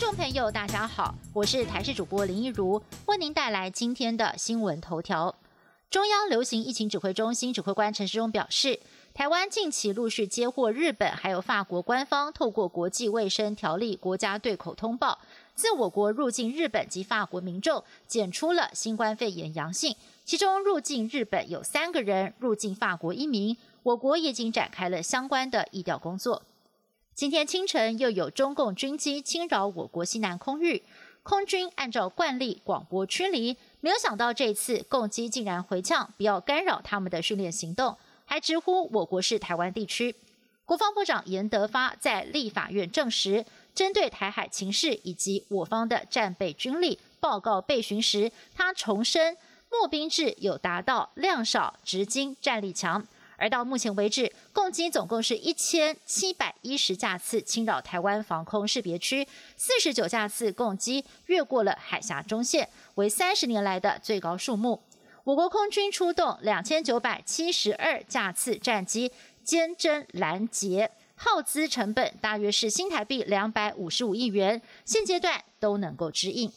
众朋友，大家好，我是台视主播林一如，为您带来今天的新闻头条。中央流行疫情指挥中心指挥官陈时中表示，台湾近期陆续接获日本还有法国官方透过国际卫生条例国家对口通报，自我国入境日本及法国民众检出了新冠肺炎阳性，其中入境日本有三个人，入境法国一名，我国已经展开了相关的疫调工作。今天清晨又有中共军机侵扰我国西南空域，空军按照惯例广播驱离。没有想到这次共机竟然回呛，不要干扰他们的训练行动，还直呼我国是台湾地区。国防部长严德发在立法院证实，针对台海情势以及我方的战备军力报告备询时，他重申募兵制有达到量少值精、战力强。而到目前为止，共机总共是一千七百一十架次侵扰台湾防空识别区，四十九架次共机越过了海峡中线，为三十年来的最高数目。我国空军出动两千九百七十二架次战机坚贞拦截，耗资成本大约是新台币两百五十五亿元，现阶段都能够支应。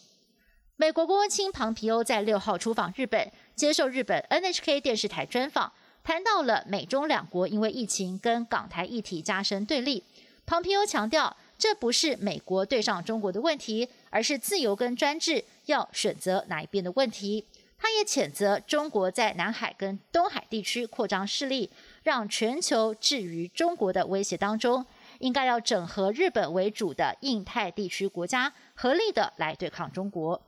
美国国务卿庞皮欧在六号出访日本，接受日本 NHK 电视台专访。谈到了美中两国因为疫情跟港台议题加深对立，庞皮欧强调，这不是美国对上中国的问题，而是自由跟专制要选择哪一边的问题。他也谴责中国在南海跟东海地区扩张势力，让全球置于中国的威胁当中，应该要整合日本为主的印太地区国家，合力的来对抗中国。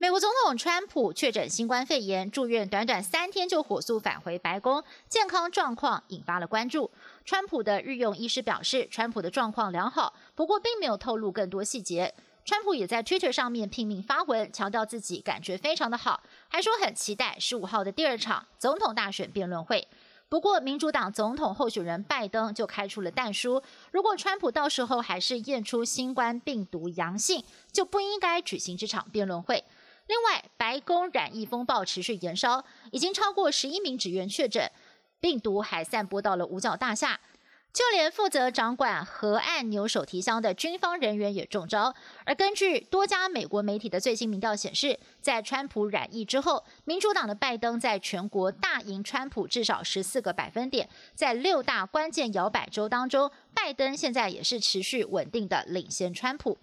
美国总统川普确诊新冠肺炎，住院短短三天就火速返回白宫，健康状况引发了关注。川普的日用医师表示，川普的状况良好，不过并没有透露更多细节。川普也在 Twitter 上面拼命发文，强调自己感觉非常的好，还说很期待十五号的第二场总统大选辩论会。不过，民主党总统候选人拜登就开出了弹书：如果川普到时候还是验出新冠病毒阳性，就不应该举行这场辩论会。另外，白宫染疫风暴持续延烧，已经超过十一名职员确诊，病毒还散播到了五角大厦，就连负责掌管河岸牛手提箱的军方人员也中招。而根据多家美国媒体的最新民调显示，在川普染疫之后，民主党的拜登在全国大赢川普至少十四个百分点，在六大关键摇摆州当中，拜登现在也是持续稳定的领先川普。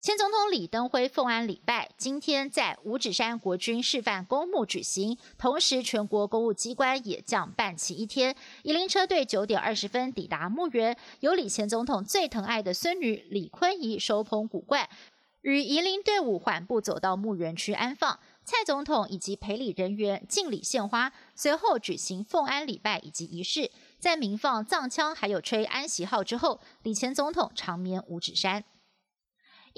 前总统李登辉奉安礼拜今天在五指山国军示范公墓举行，同时全国公务机关也将办齐一天。宜林车队九点二十分抵达墓园，由李前总统最疼爱的孙女李坤仪手捧古冠，与宜林队伍缓步走到墓园区安放。蔡总统以及陪礼人员敬礼献花，随后举行奉安礼拜以及仪式，在鸣放藏枪还有吹安息号之后，李前总统长眠五指山。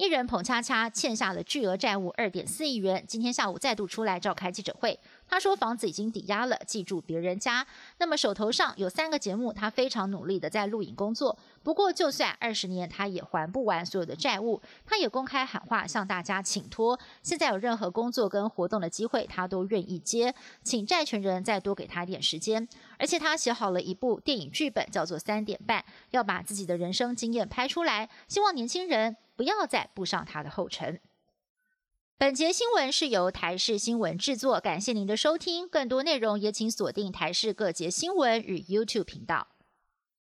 一人彭恰恰欠下了巨额债务二点四亿元，今天下午再度出来召开记者会。他说房子已经抵押了，记住别人家。那么手头上有三个节目，他非常努力的在录影工作。不过就算二十年，他也还不完所有的债务。他也公开喊话，向大家请托。现在有任何工作跟活动的机会，他都愿意接，请债权人再多给他一点时间。而且他写好了一部电影剧本，叫做《三点半》，要把自己的人生经验拍出来，希望年轻人。不要再步上他的后尘。本节新闻是由台视新闻制作，感谢您的收听。更多内容也请锁定台视各节新闻与 YouTube 频道。